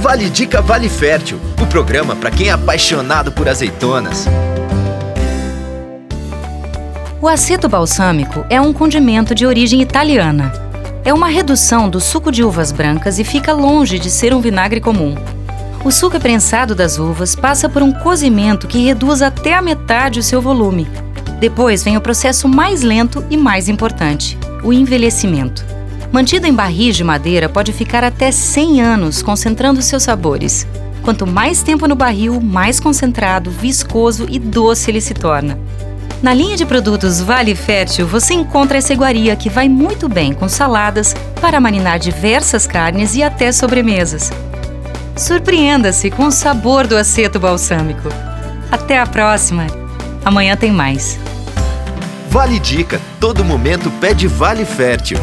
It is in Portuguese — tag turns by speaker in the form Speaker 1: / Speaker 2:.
Speaker 1: Vale Dica Vale Fértil, o programa para quem é apaixonado por azeitonas.
Speaker 2: O aceto balsâmico é um condimento de origem italiana. É uma redução do suco de uvas brancas e fica longe de ser um vinagre comum. O suco é prensado das uvas passa por um cozimento que reduz até a metade o seu volume. Depois vem o processo mais lento e mais importante, o envelhecimento. Mantido em barris de madeira, pode ficar até 100 anos concentrando seus sabores. Quanto mais tempo no barril, mais concentrado, viscoso e doce ele se torna. Na linha de produtos Vale Fértil, você encontra essa iguaria que vai muito bem com saladas, para marinar diversas carnes e até sobremesas. Surpreenda-se com o sabor do aceto balsâmico. Até a próxima! Amanhã tem mais.
Speaker 1: Vale Dica, todo momento pede Vale Fértil.